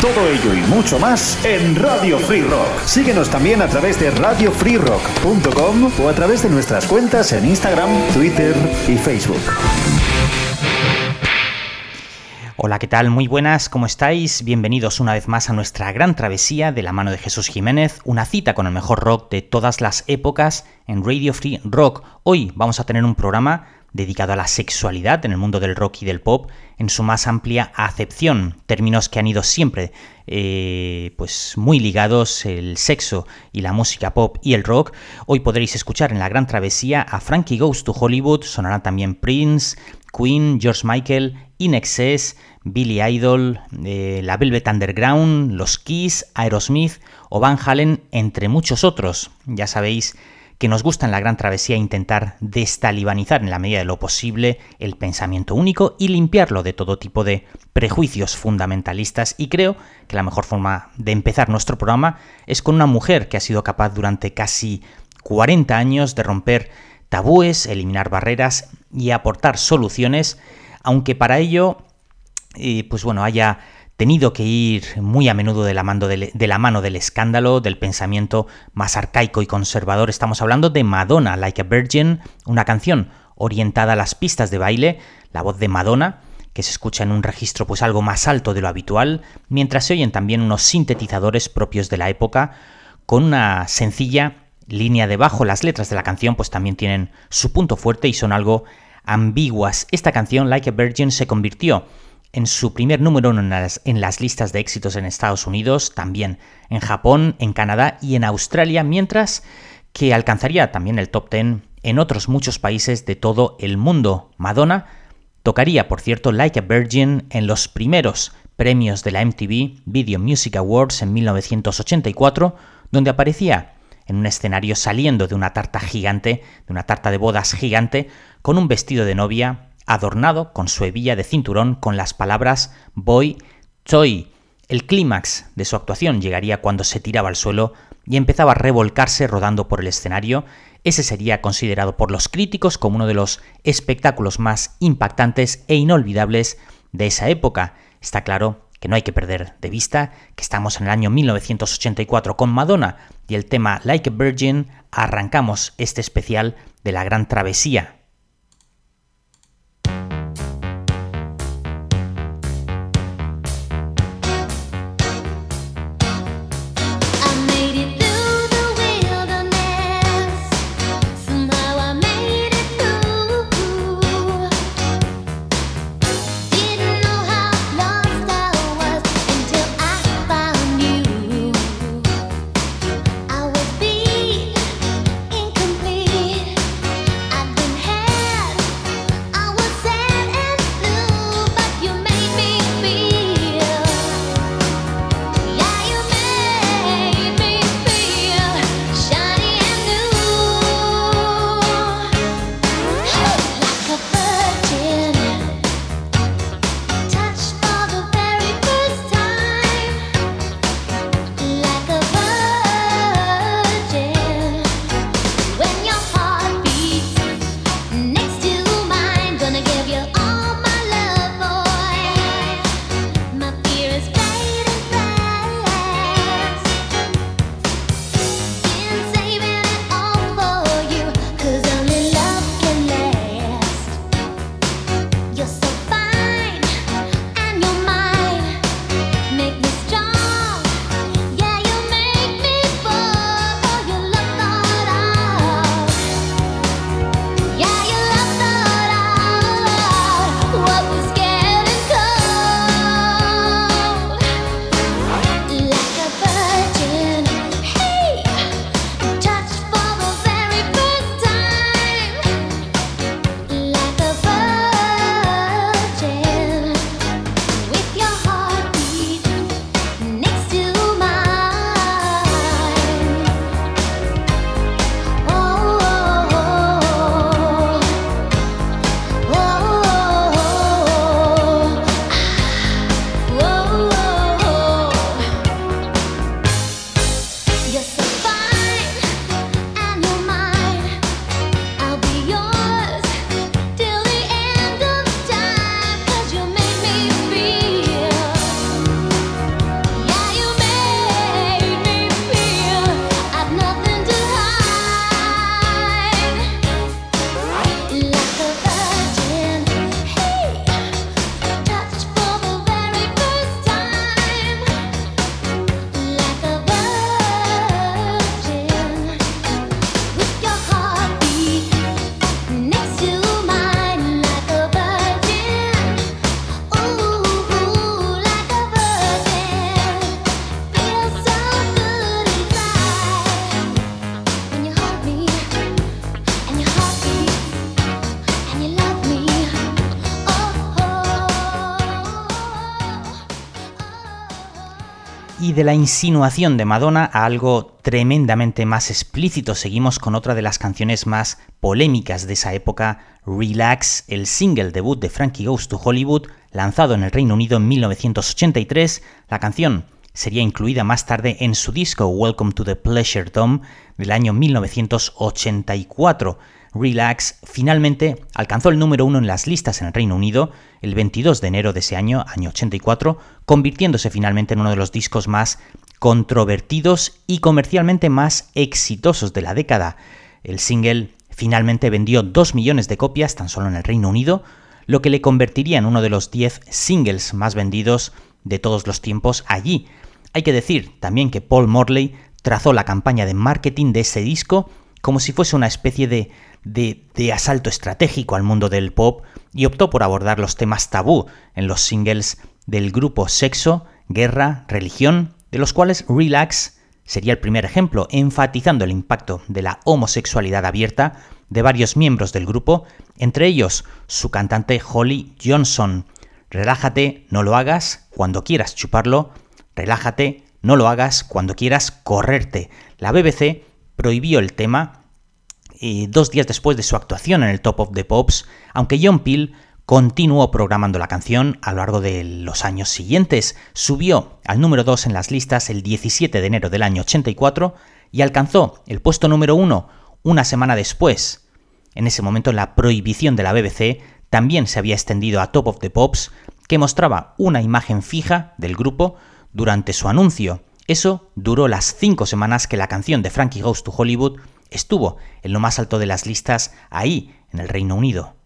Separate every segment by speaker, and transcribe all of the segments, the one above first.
Speaker 1: Todo ello y mucho más en Radio Free Rock. Síguenos también a través de radiofreerock.com o a través de nuestras cuentas en Instagram, Twitter y Facebook.
Speaker 2: Hola, ¿qué tal? Muy buenas, ¿cómo estáis? Bienvenidos una vez más a nuestra gran travesía de la mano de Jesús Jiménez, una cita con el mejor rock de todas las épocas en Radio Free Rock. Hoy vamos a tener un programa dedicado a la sexualidad en el mundo del rock y del pop en su más amplia acepción, términos que han ido siempre eh, pues muy ligados el sexo y la música pop y el rock. Hoy podréis escuchar en la gran travesía a Frankie Goes to Hollywood, sonará también Prince, Queen, George Michael, In Excess, Billy Idol, eh, la Velvet Underground, los Kiss, Aerosmith o Van Halen, entre muchos otros. Ya sabéis que nos gusta en la gran travesía intentar destalibanizar en la medida de lo posible el pensamiento único y limpiarlo de todo tipo de prejuicios fundamentalistas. Y creo que la mejor forma de empezar nuestro programa es con una mujer que ha sido capaz durante casi 40 años de romper tabúes, eliminar barreras y aportar soluciones, aunque para ello eh, pues bueno, haya tenido que ir muy a menudo de la, mano del, escándalo, del pensamiento más arcaico y conservador. Estamos hablando de Madonna, Like a Virgin, una canción orientada a las pistas de baile, la voz de Madonna, que se escucha en un registro pues algo más alto de lo habitual, mientras se oyen también unos sintetizadores propios de la época, con una sencilla línea de bajo. Las letras de la canción pues también tienen su punto fuerte y son algo ambiguas. Esta canción, Like a Virgin, se convirtió en su primer número en las, en las, listas de éxitos en Estados Unidos, también en Japón, en Canadá y en Australia, mientras que alcanzaría también el top 10 en otros muchos países de todo el mundo. Madonna tocaría, por cierto, Like a Virgin en los primeros premios de la MTV Video Music Awards en 1984, donde aparecía en un escenario saliendo de una tarta gigante, de una tarta de bodas gigante, con un vestido de novia adornado con su hebilla de cinturón con las palabras Boy Toy. El clímax de su actuación llegaría cuando se tiraba al suelo y empezaba a revolcarse rodando por el escenario. Ese sería considerado por los críticos como uno de los espectáculos más impactantes e inolvidables de esa época. Está claro que no hay que perder de vista que estamos en el año 1984 con Madonna y el tema Like a Virgin arrancamos este especial de la gran travesía y de la insinuación de Madonna a algo tremendamente más explícito, seguimos con otra de las canciones más polémicas de esa época, Relax, el single debut de Frankie Goes to Hollywood, lanzado en el Reino Unido en 1983. La canción sería incluida más tarde en su disco Welcome to the Pleasure Dome del año 1984. Relax finalmente alcanzó el número uno en las listas en el Reino Unido el 22 de enero de ese año, año 84, convirtiéndose finalmente en uno de los discos más controvertidos y comercialmente más exitosos de la década. El single finalmente vendió 2 millones de copias tan solo en el Reino Unido, lo que le convertiría en uno de los 10 singles más vendidos de todos los tiempos allí. Hay que decir también que Paul Morley trazó la campaña de marketing de ese disco como si fuese una especie de asalto estratégico al mundo del pop y optó por abordar los temas tabú en los singles del grupo Sexo, Guerra, Religión, de los cuales Relax sería el primer ejemplo, enfatizando el impacto de la homosexualidad abierta de varios miembros del grupo, entre ellos su cantante Holly Johnson. Relájate, no lo hagas cuando quieras chuparlo, relájate, no lo hagas cuando quieras correrte. La BBC prohibió el tema dos días después de su actuación en el Top of the Pops, aunque John Peel continuó programando la canción a lo largo de los años siguientes. Subió al número 2 en las listas el 17 de enero del año 84 y alcanzó el puesto número 1 una semana después. En ese momento la prohibición de la BBC también se había extendido a Top of the Pops, que mostraba una imagen fija del grupo durante su anuncio. Eso duró las cinco semanas que la canción de Frankie Goes to Hollywood estuvo en lo más alto de las listas ahí, en el Reino Unido.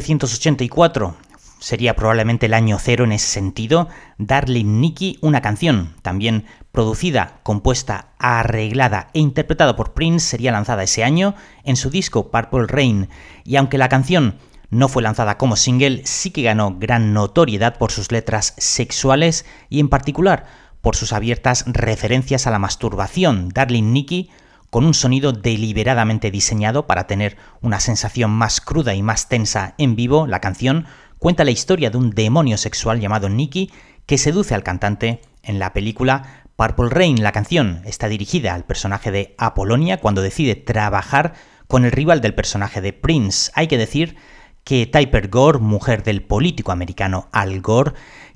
Speaker 2: 1984 sería probablemente el año cero en ese sentido. Darling Nikki, una canción también producida, compuesta, arreglada e interpretada por Prince, sería lanzada ese año en su disco Purple Rain. Y aunque la canción no fue lanzada como single, sí que ganó gran notoriedad por sus letras sexuales y en particular por sus abiertas referencias a la masturbación. Darling Nikki con un sonido deliberadamente diseñado para tener una sensación más cruda y más tensa en vivo, la canción cuenta la historia de un demonio sexual llamado Nicky que seduce al cantante en la película Purple Rain. La canción está dirigida al personaje de Apolonia cuando decide trabajar con el rival del personaje de Prince. Hay que decir que Typer Gore, mujer del político americano Al Gore,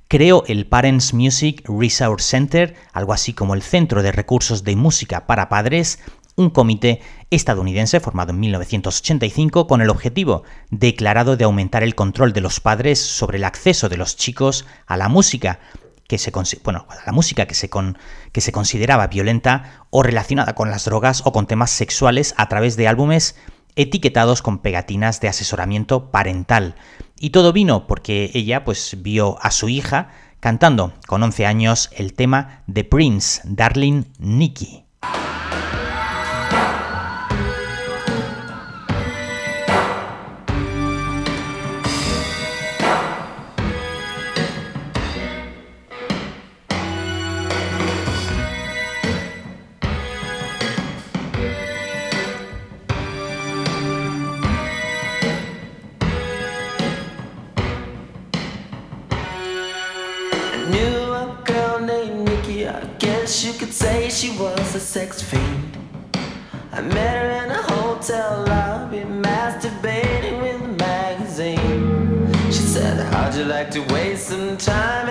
Speaker 2: creó el Parents Music Resource Center, algo así como el Centro de Recursos de Música para Padres, un comité estadounidense formado en 1985 con el objetivo declarado de aumentar el control de los padres sobre el acceso de los chicos a la música que se bueno, la música que se, que se consideraba violenta o relacionada con las drogas o con temas sexuales a través de álbumes etiquetados con pegatinas de asesoramiento parental. Y todo vino porque ella pues vio a su hija cantando con 11 años el tema de Prince, Darling Nikki. She was a sex fiend. I met her in a hotel lobby, masturbating with a magazine. She said, How'd you like to waste some time?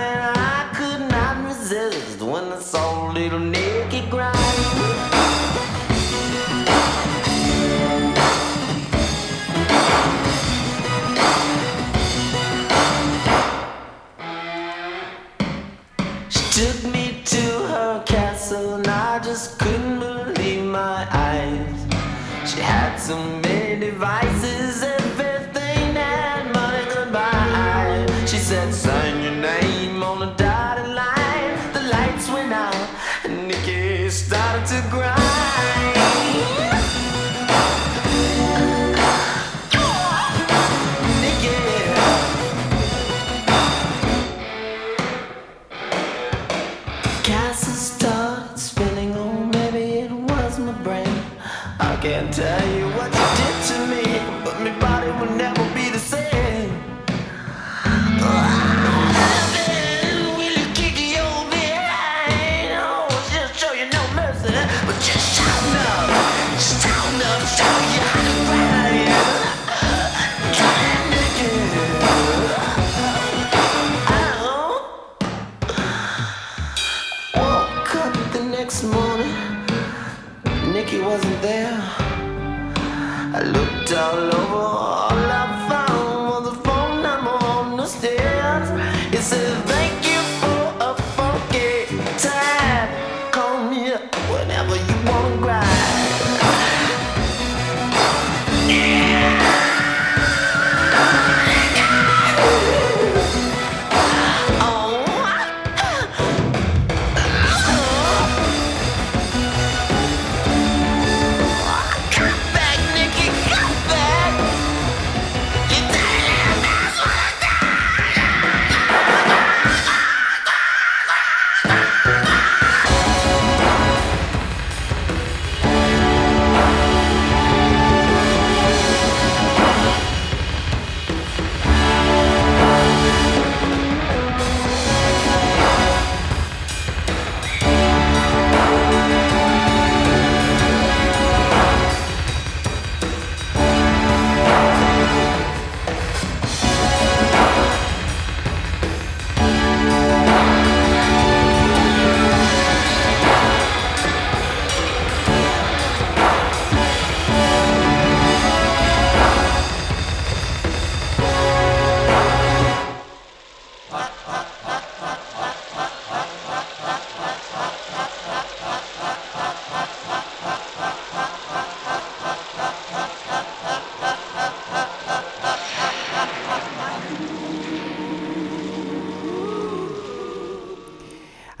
Speaker 2: I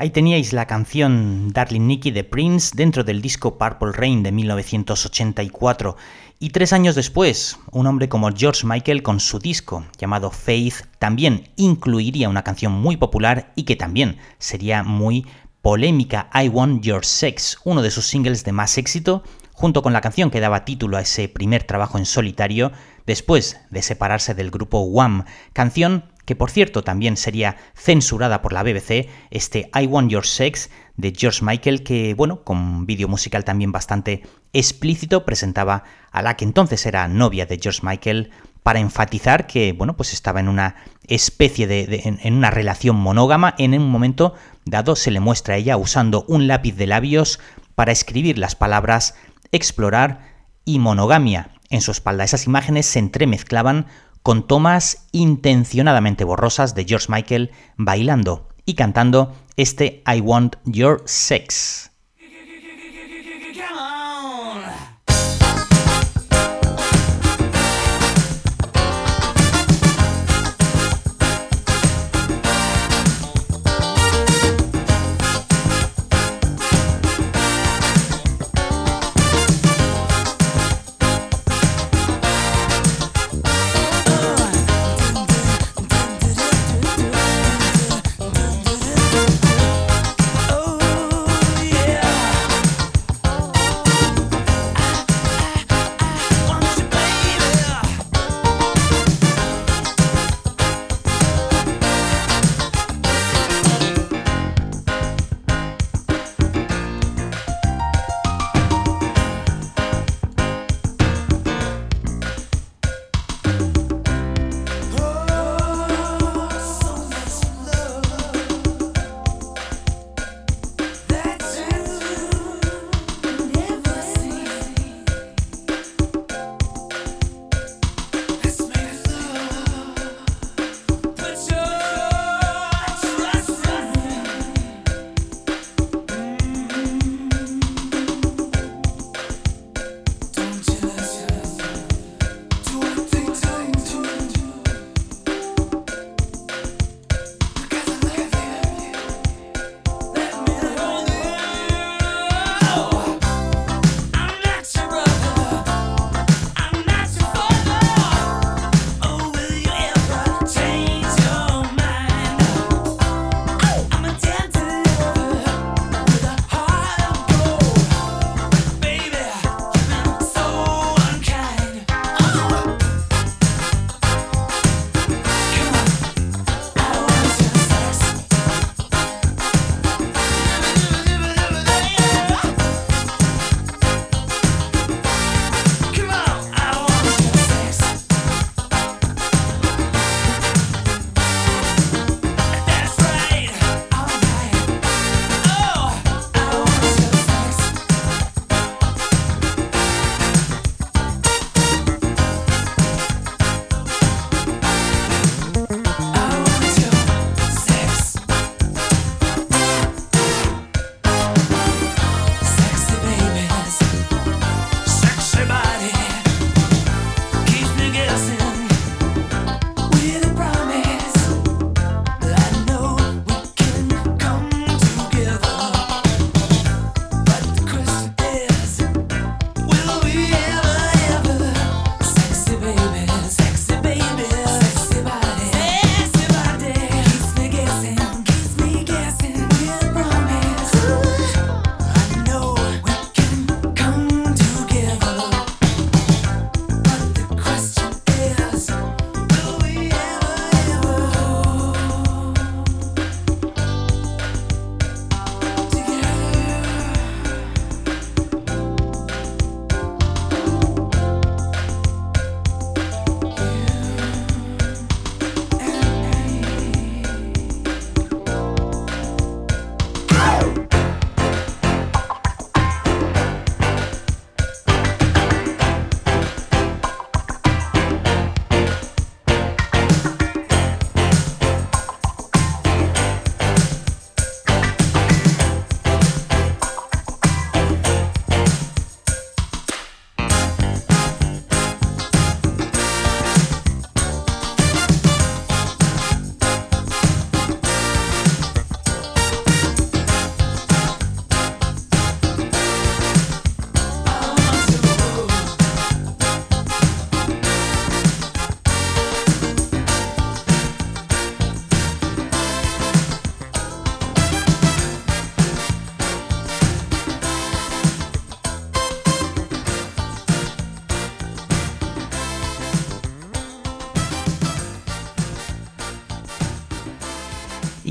Speaker 2: Ahí teníais la canción Darling Nikki de Prince dentro del disco Purple Rain de 1984. Y tres años después, un hombre como George Michael con su disco llamado Faith también incluiría una canción muy popular y que también sería muy polémica, I Want Your Sex, uno de sus singles de más éxito, junto con la canción que daba título a ese primer trabajo en solitario después de separarse del grupo Wham, canción que por cierto también sería censurada por la BBC, este I Want Your Sex de George Michael, que bueno, con vídeo musical también bastante explícito, presentaba a la que entonces era novia de George Michael para enfatizar que bueno, pues estaba en una especie de, en, una relación monógama, en un momento dado se le muestra a ella usando un lápiz de labios para escribir las palabras explorar y monogamia. En su espalda esas imágenes se entremezclaban con tomas intencionadamente borrosas de George Michael bailando y cantando este I Want Your Sex.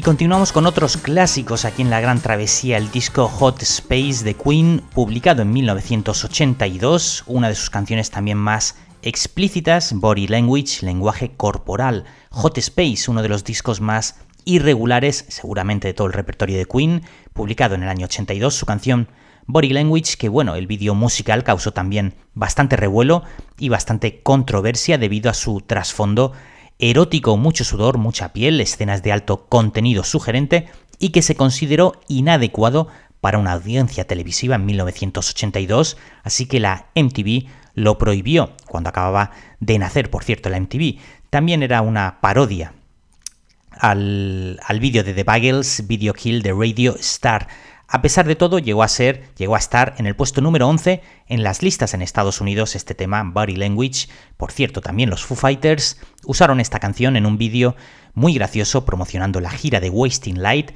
Speaker 2: Continuamos con otros clásicos aquí en la Gran Travesía, el disco Hot Space de Queen, publicado en 1982, una de sus canciones también más explícitas, Body Language, lenguaje corporal. Hot Space, uno de los discos más irregulares, seguramente de todo el repertorio de Queen, publicado en el año 82, su canción Body Language, que bueno, el vídeo musical causó también bastante revuelo y bastante controversia debido a su trasfondo erótico, mucho sudor, mucha piel, escenas de alto contenido sugerente y que se consideró inadecuado para una audiencia televisiva en 1982, así que la MTV lo prohibió cuando acababa de nacer, por cierto, la MTV. También era una parodia al, al vídeo de The Bagels, Video Kill de Radio Star. A pesar de todo, llegó a ser, llegó a estar en el puesto número 11 en las listas en Estados Unidos este tema Body Language. Por cierto, también los Foo Fighters usaron esta canción en un vídeo muy gracioso promocionando la gira de Wasting Light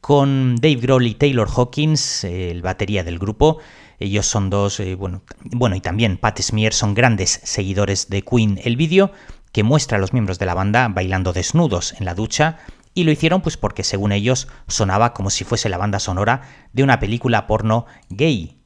Speaker 2: con Dave Grohl y Taylor Hawkins, el batería del grupo. Ellos son dos, eh, bueno, bueno, y también Pat Smear son grandes seguidores de Queen. El vídeo que muestra a los miembros de la banda bailando desnudos en la ducha y lo hicieron pues porque según ellos sonaba como si fuese la banda sonora de una película porno gay.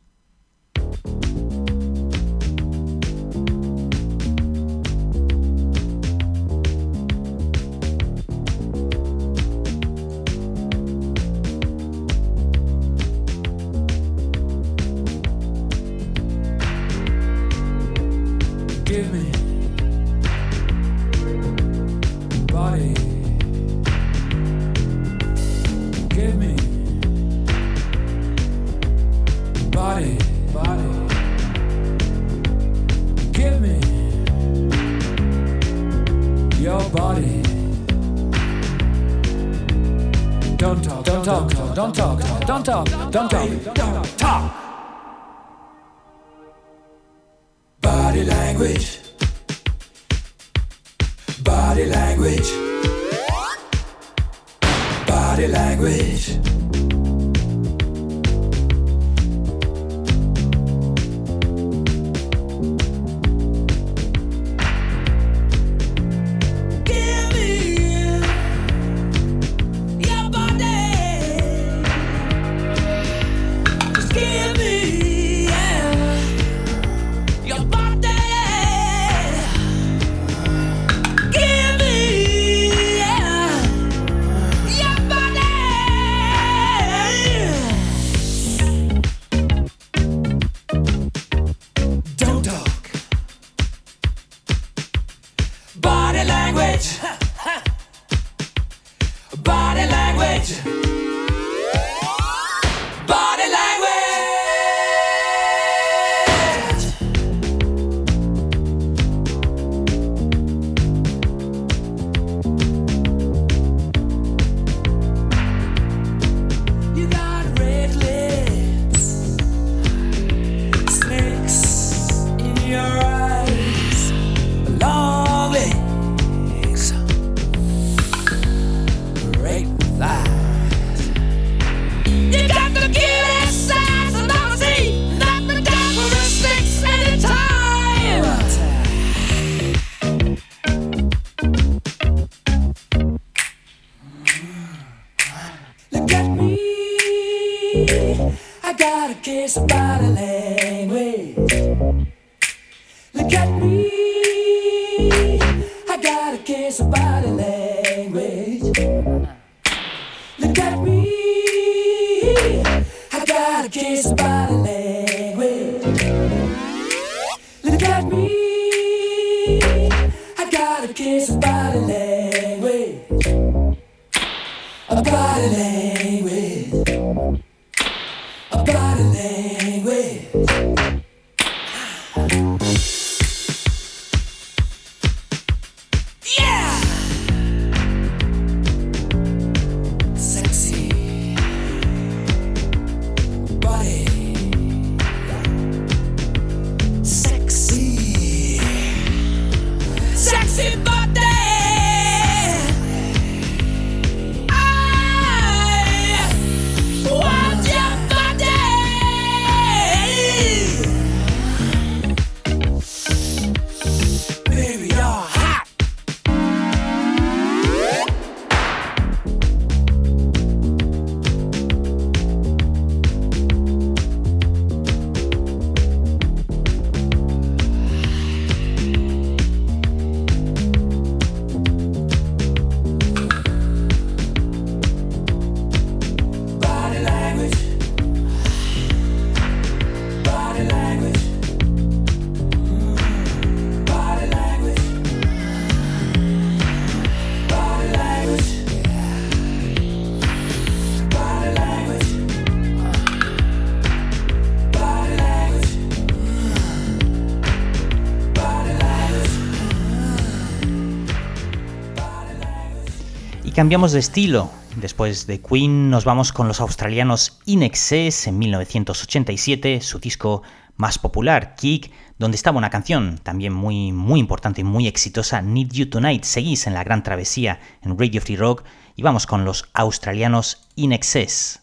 Speaker 3: Cambiamos de estilo. Después de Queen nos vamos con los australianos In Excess en 1987, su disco más popular, Kick, donde estaba una canción también muy muy importante y muy exitosa, Need You Tonight. Seguís en la gran travesía en Radio Free Rock y vamos con los australianos In Excess.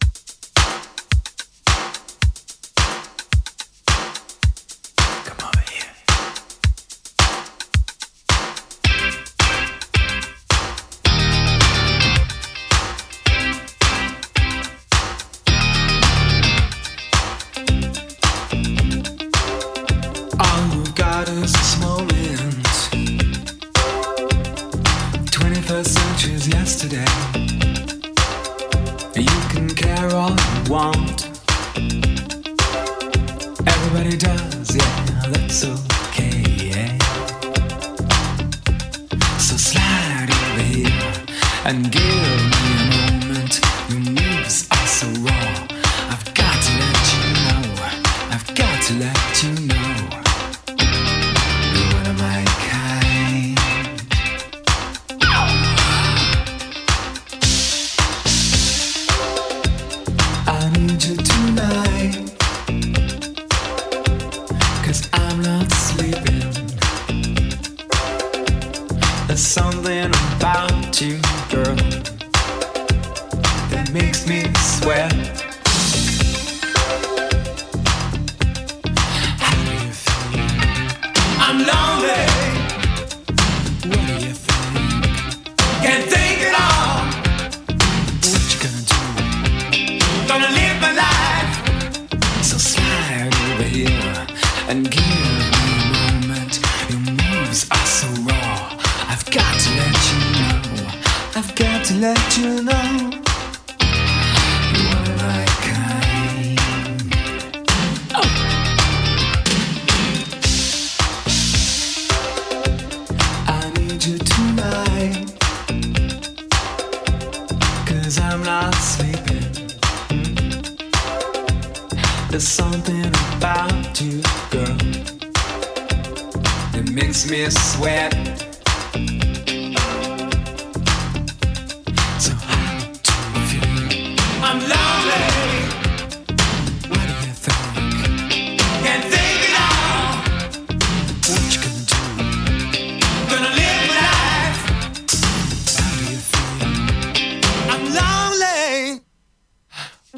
Speaker 3: changes yesterday. You can care all you want. Everybody does, yeah, that's okay, yeah. So slide over here and give me a moment. Your moves are so raw. I've got to let you know, I've got to let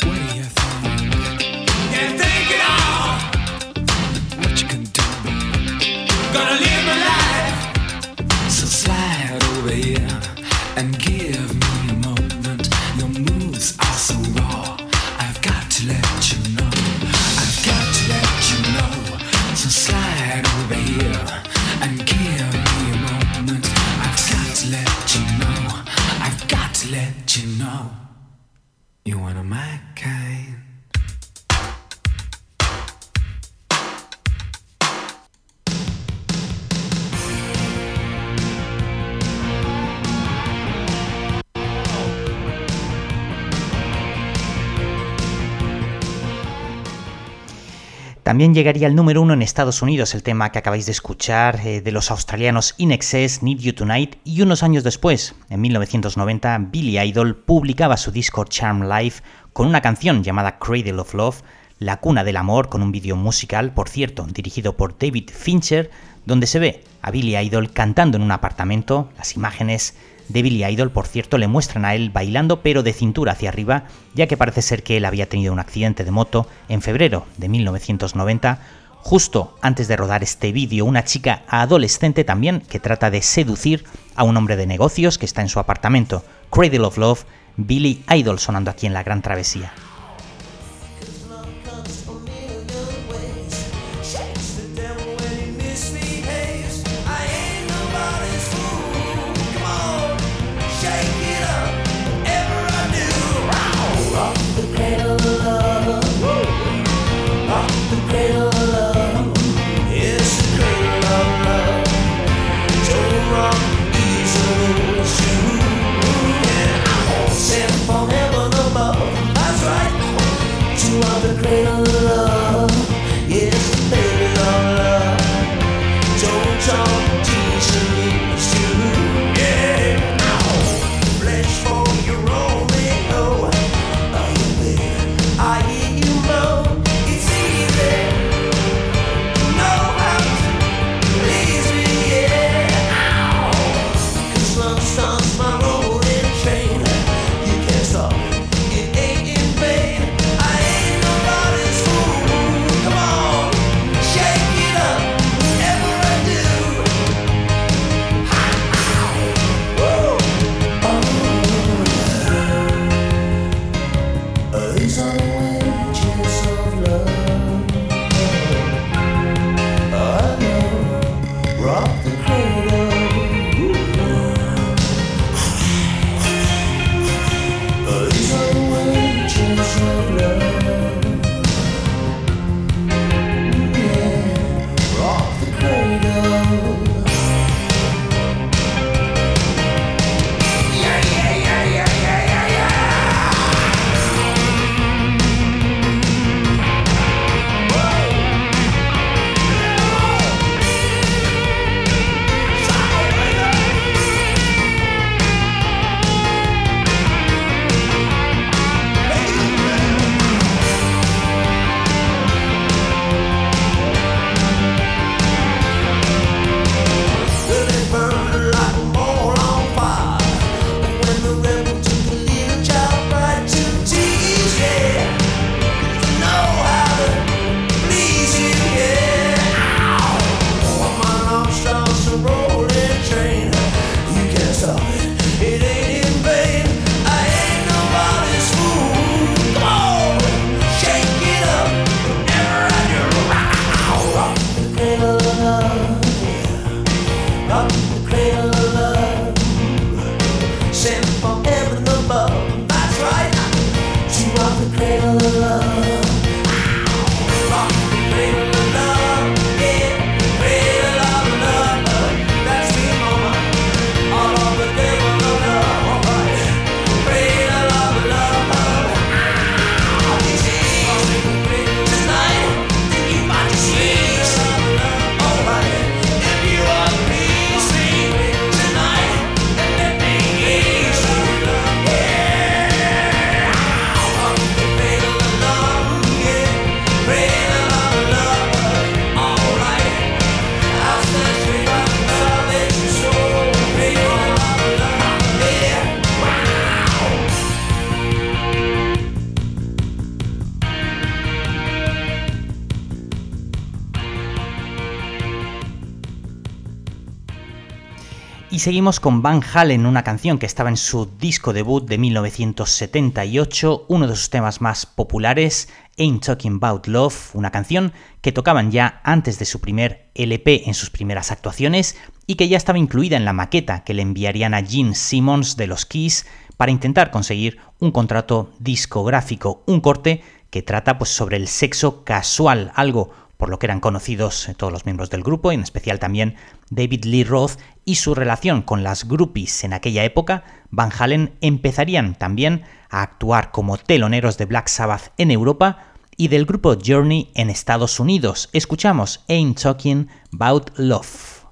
Speaker 3: What do you think? También llegaría al número uno en Estados Unidos el tema que acabáis de escuchar eh, de los australianos In Excess, Need You Tonight, y unos años después, en 1990, Billy Idol publicaba su disco Charm Life con una canción llamada Cradle of Love, La cuna del amor, con un vídeo musical, por cierto, dirigido por David Fincher, donde se ve a Billy Idol cantando en un apartamento, las imágenes de Billy Idol, por cierto, le muestran a él bailando pero de cintura hacia arriba, ya que parece ser que él había tenido un accidente de moto en febrero de 1990. Justo antes de rodar este vídeo, una chica adolescente también que trata de seducir a un hombre de negocios que está en su apartamento. Cradle of Love, Billy Idol sonando aquí en la Gran Travesía.
Speaker 4: Seguimos con Van Halen, una canción que estaba en su disco debut de 1978, uno de sus temas más populares, Ain't Talking About Love, una canción que tocaban ya antes de su primer LP en sus primeras actuaciones y que ya estaba incluida en la maqueta que le enviarían a Gene Simmons de los Keys para intentar conseguir un contrato discográfico, un corte que trata pues sobre el sexo casual, algo por lo que eran conocidos todos los miembros del grupo, en especial también David Lee Roth y su relación con las groupies en aquella época, Van Halen empezarían también a actuar como teloneros de Black Sabbath en Europa y del grupo Journey en Estados Unidos. Escuchamos Ain't Talking About Love.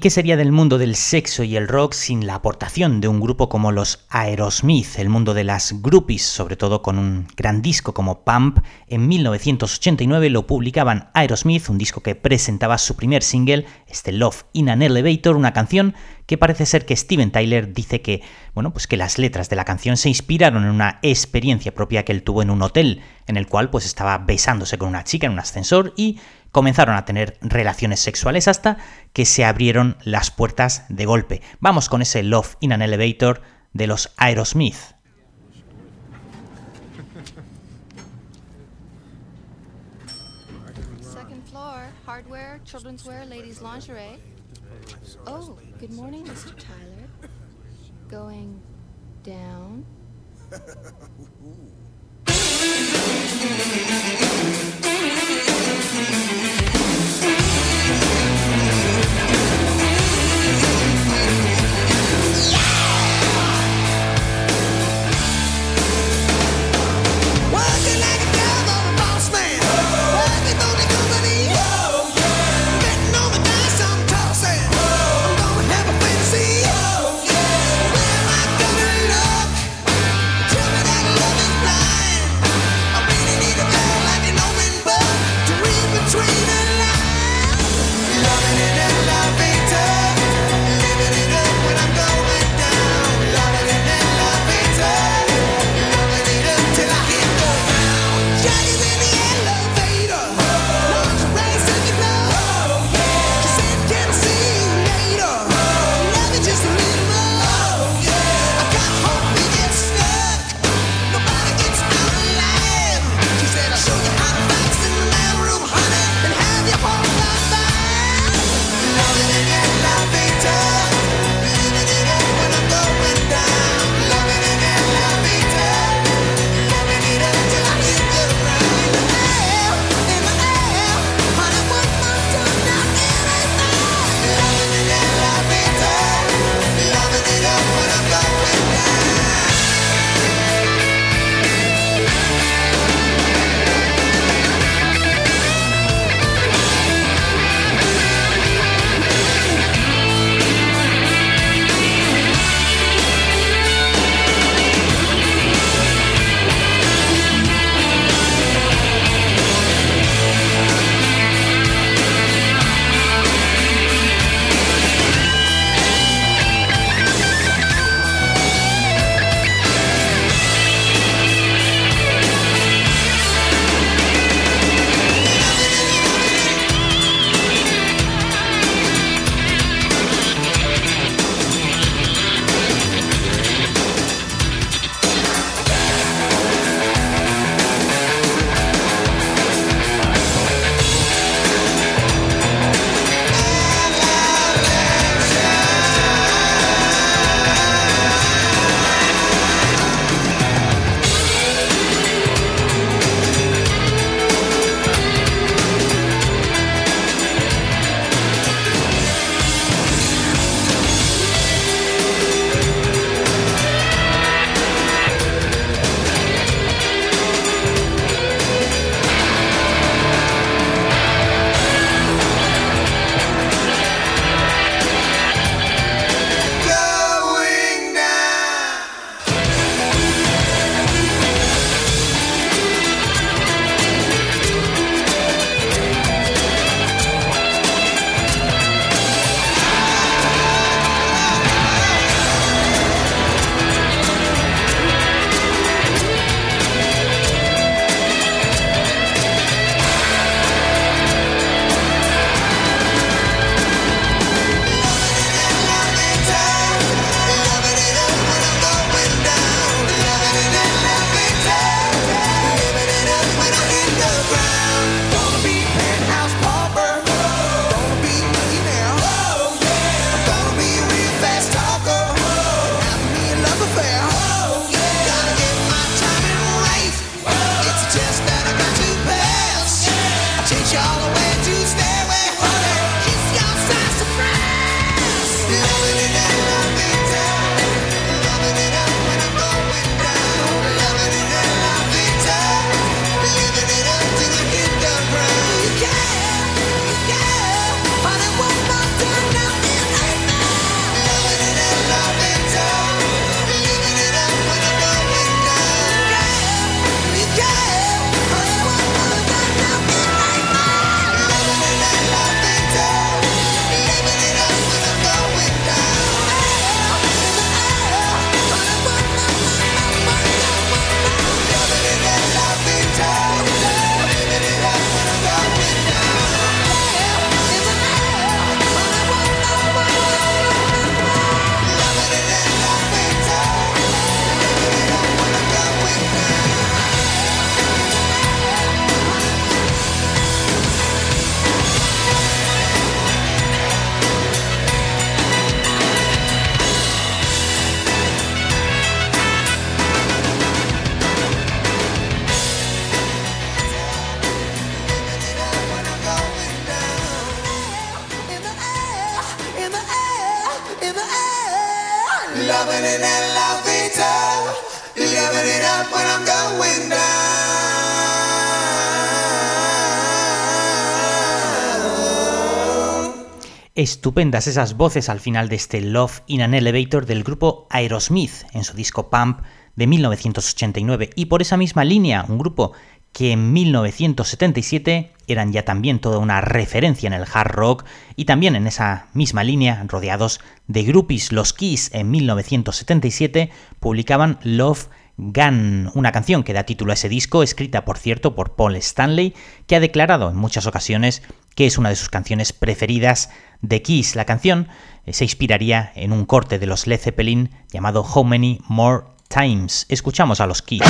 Speaker 2: ¿Y qué sería del mundo del sexo y el rock sin la aportación de un grupo como los Aerosmith, el mundo de las groupies, sobre todo con un gran disco como Pump? En 1989 lo publicaban Aerosmith, un disco que presentaba su primer single, este Love in an Elevator, una canción que parece ser que Steven Tyler dice que, bueno, pues que las letras de la canción se inspiraron en una experiencia propia que él tuvo en un hotel, en el cual pues estaba besándose con una chica en un ascensor y comenzaron a tener relaciones sexuales hasta que se abrieron las puertas de golpe. Vamos con ese Love in an Elevator de los Aerosmith.
Speaker 5: Second floor, hardware, children's wear, ladies' lingerie. Oh, good morning, Mr. Tyler. Going down.
Speaker 2: Estupendas esas voces al final de este Love in an Elevator del grupo Aerosmith en su disco Pump de 1989 y por esa misma línea un grupo que en 1977 eran ya también toda una referencia en el hard rock y también en esa misma línea, rodeados de groupies, los Kiss en 1977 publicaban Love Gun, una canción que da título a ese disco, escrita por cierto por Paul Stanley, que ha declarado en muchas ocasiones que es una de sus canciones preferidas de Kiss. La canción eh, se inspiraría en un corte de los Led Zeppelin llamado How Many More Times. Escuchamos a los Kiss.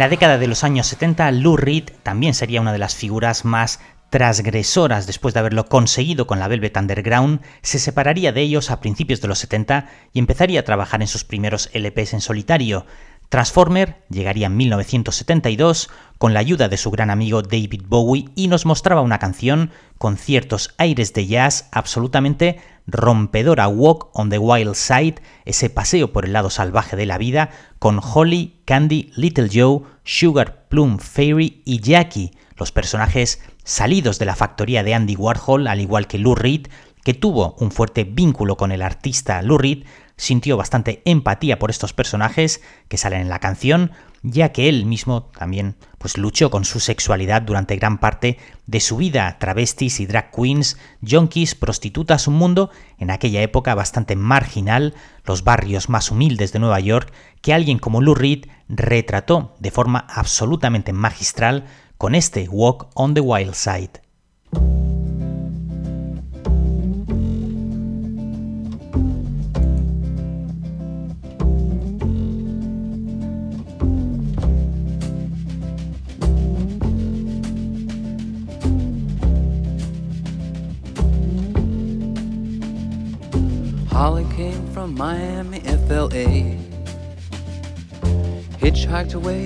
Speaker 2: La década de los años 70, Lou Reed también sería una de las figuras más transgresoras después de haberlo conseguido con la Velvet Underground, se separaría de ellos a principios de los 70 y empezaría a trabajar en sus primeros LPs en solitario. Transformer llegaría en 1972 con la ayuda de su gran amigo David Bowie y nos mostraba una canción con ciertos aires de jazz absolutamente rompedora Walk on the Wild Side, ese paseo por el lado salvaje de la vida, con Holly, Candy, Little Joe, Sugar Plum Fairy y Jackie, los personajes salidos de la factoría de Andy Warhol, al igual que Lou Reed, que tuvo un fuerte vínculo con el artista Lou Reed, sintió bastante empatía por estos personajes que salen en la canción, ya que él mismo también pues luchó con su sexualidad durante gran parte de su vida, travestis y drag queens, junkies, prostitutas, un mundo en aquella época bastante marginal, los barrios más humildes de Nueva York, que alguien como Lou Reed retrató de forma absolutamente magistral con este Walk on the Wild Side.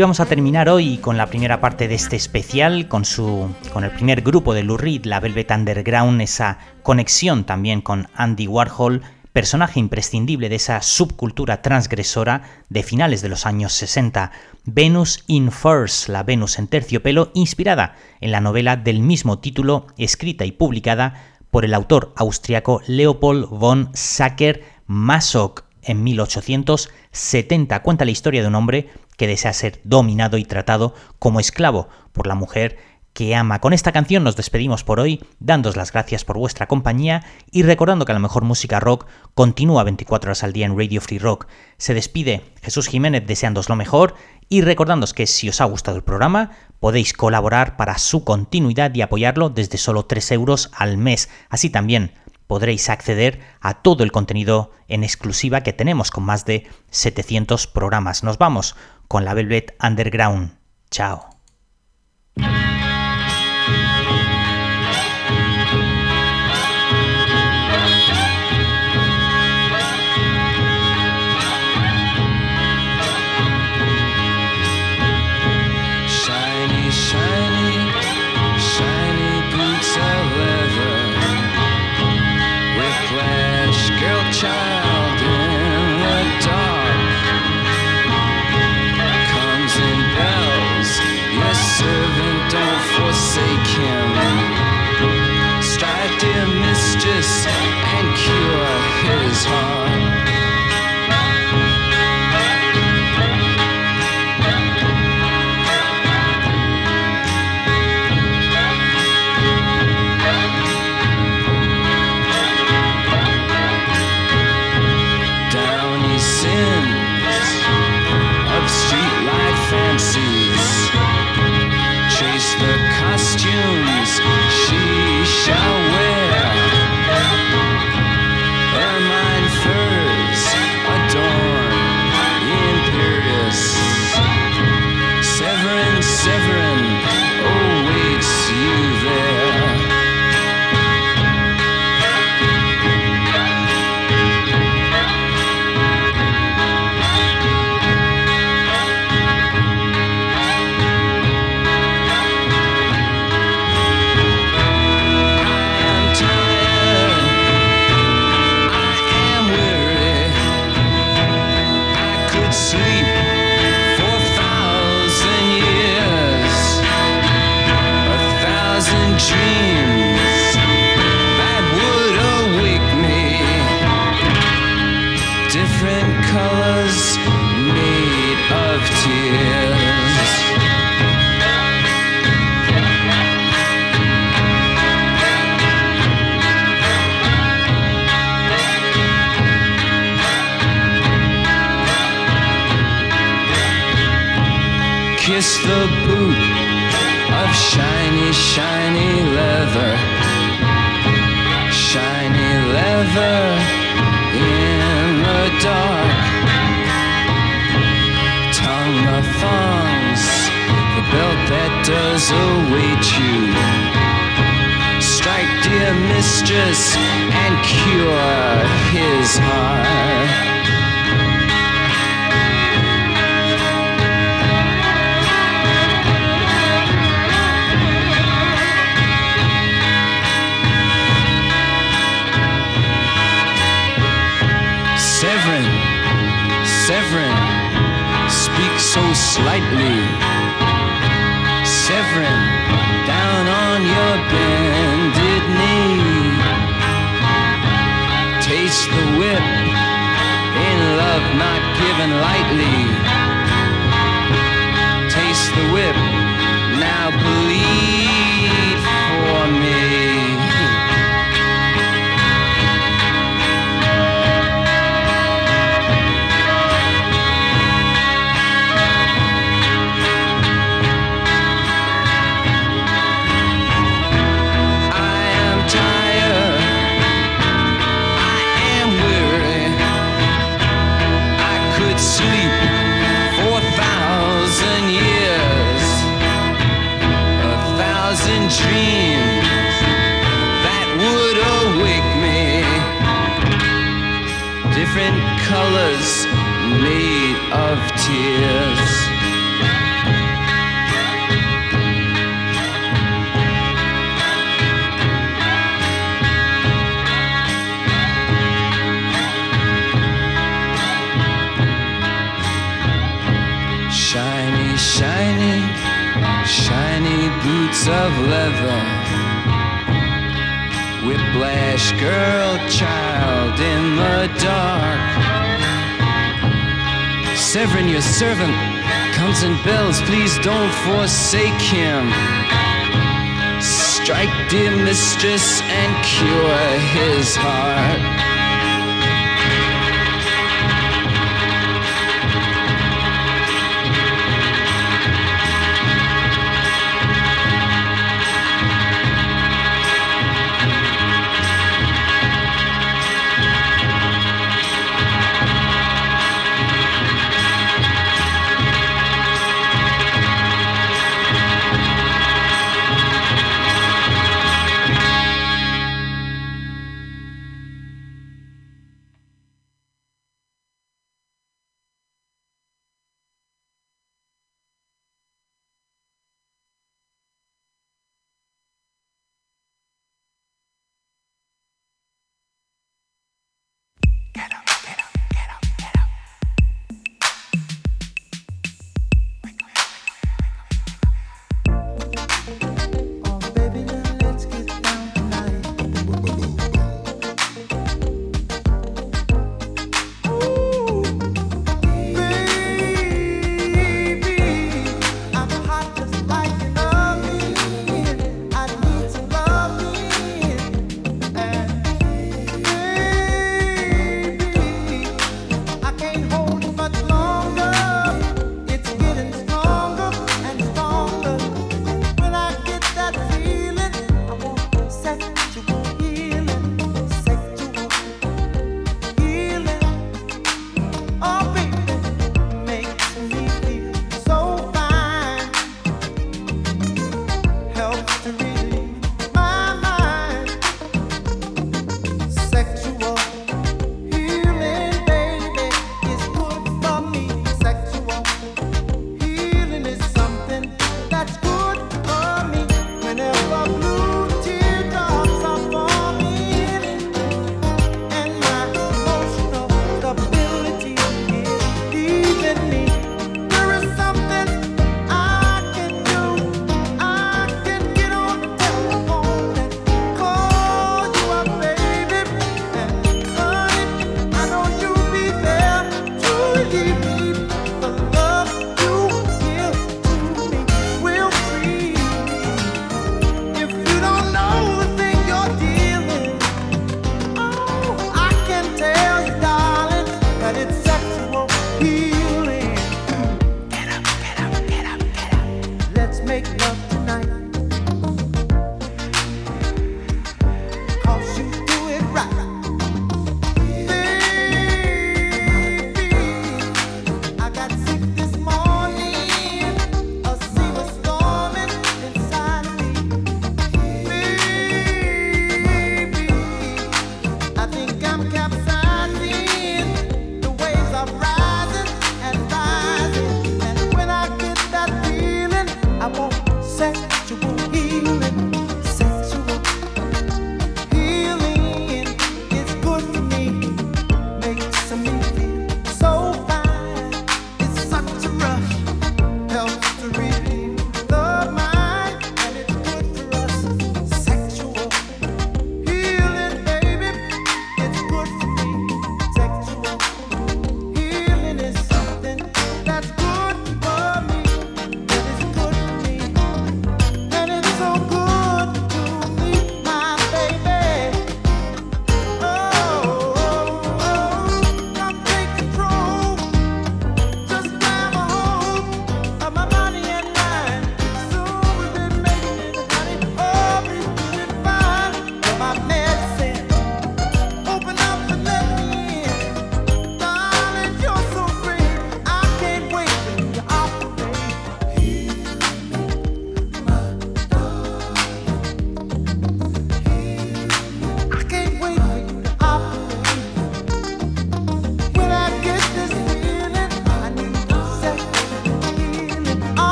Speaker 2: Y vamos a terminar hoy con la primera parte de este especial, con, su, con el primer grupo de Lou Reed, la Velvet Underground, esa conexión también con Andy Warhol, personaje imprescindible de esa subcultura transgresora de finales de los años 60, Venus in Furs, la Venus en terciopelo, inspirada en la novela del mismo título, escrita y publicada por el autor austriaco Leopold von Sacher-Masoch en 1870. Cuenta la historia de un hombre que desea ser dominado y tratado como esclavo por la mujer que ama. Con esta canción nos despedimos por hoy, dándos las gracias por vuestra compañía y recordando que la mejor música rock continúa 24 horas al día en Radio Free Rock. Se despide Jesús Jiménez deseándos lo mejor y recordándos que si os ha gustado el programa podéis colaborar para su continuidad y apoyarlo desde solo 3 euros al mes. Así también
Speaker 6: podréis acceder a todo el contenido en exclusiva que tenemos con más de 700 programas. Nos vamos con la Velvet Underground. Chao.
Speaker 7: not given
Speaker 6: lightly. Taste the whip, now believe. years. Shiny, shiny, shiny boots of leather. Whiplash
Speaker 8: girl, child
Speaker 6: in the dark. Severin, your servant, comes and bells. Please don't
Speaker 8: forsake him. Strike, dear mistress, and cure his heart.